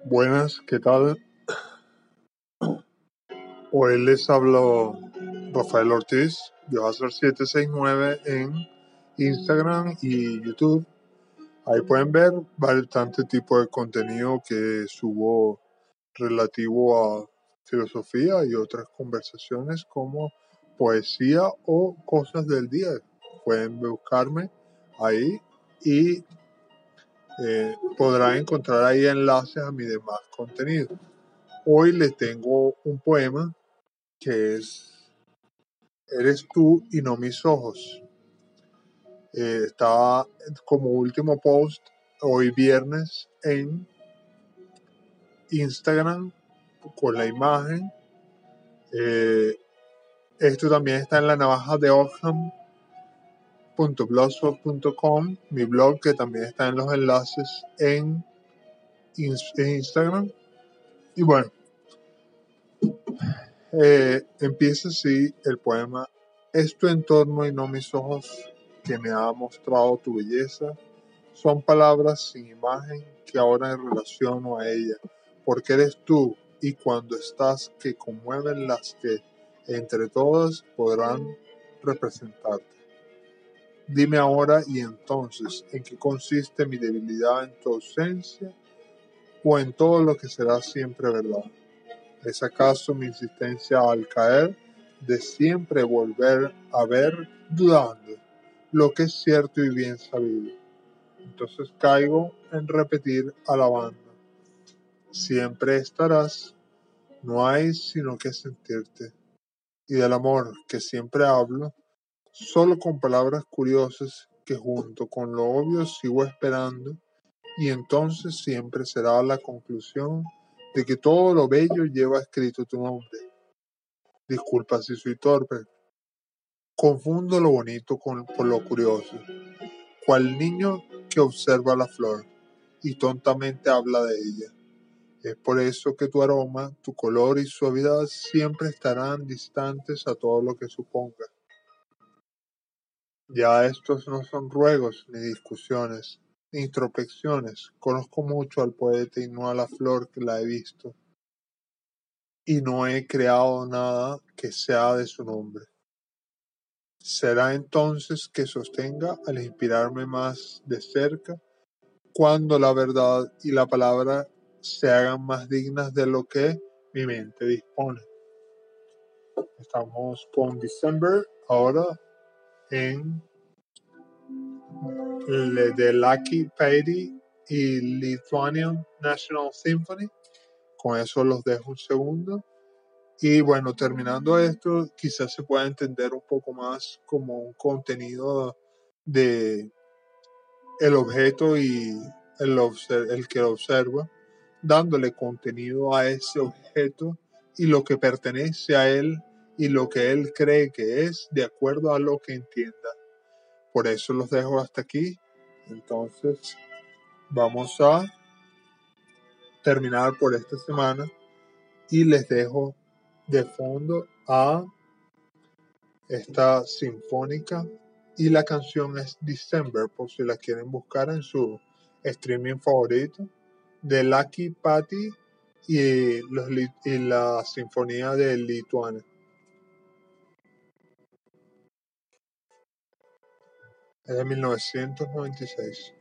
Buenas, ¿qué tal? Hoy les hablo Rafael Ortiz, ser 769 en Instagram y YouTube. Ahí pueden ver bastante tipo de contenido que subo relativo a filosofía y otras conversaciones como poesía o cosas del día. Pueden buscarme ahí y eh, podrán encontrar ahí enlaces a mi demás contenido. Hoy les tengo un poema que es Eres tú y no mis ojos. Eh, está como último post hoy viernes en Instagram con la imagen. Eh, esto también está en la navaja de Mi blog que también está en los enlaces en, Instagram. Y bueno, eh, empieza así el poema. Es tu entorno y no mis ojos que me ha mostrado tu belleza. Son palabras sin imagen que ahora relaciono a ella, porque eres tú y cuando estás que conmueven las que entre todas podrán representarte. Dime ahora y entonces en qué consiste mi debilidad en tu ausencia o en todo lo que será siempre verdad. ¿Es acaso mi insistencia al caer de siempre volver a ver dudando lo que es cierto y bien sabido? Entonces caigo en repetir alabando. Siempre estarás, no hay sino que sentirte y del amor que siempre hablo, solo con palabras curiosas que junto con lo obvio sigo esperando, y entonces siempre será la conclusión de que todo lo bello lleva escrito tu nombre. Disculpa si soy torpe. Confundo lo bonito con, por lo curioso, cual niño que observa la flor y tontamente habla de ella. Es por eso que tu aroma, tu color y suavidad siempre estarán distantes a todo lo que suponga. Ya estos no son ruegos ni discusiones, ni introspecciones. Conozco mucho al poeta y no a la flor que la he visto. Y no he creado nada que sea de su nombre. Será entonces que sostenga al inspirarme más de cerca cuando la verdad y la palabra se hagan más dignas de lo que mi mente dispone. Estamos con December ahora en The Lucky Patty y Lithuanian National Symphony. Con eso los dejo un segundo. Y bueno, terminando esto, quizás se pueda entender un poco más como un contenido de el objeto y el, el que lo observa dándole contenido a ese objeto y lo que pertenece a él y lo que él cree que es de acuerdo a lo que entienda. Por eso los dejo hasta aquí. Entonces vamos a terminar por esta semana y les dejo de fondo a esta sinfónica y la canción es December por si la quieren buscar en su streaming favorito de Lucky Patty y, los, y la Sinfonía de Lituania. Es de 1996.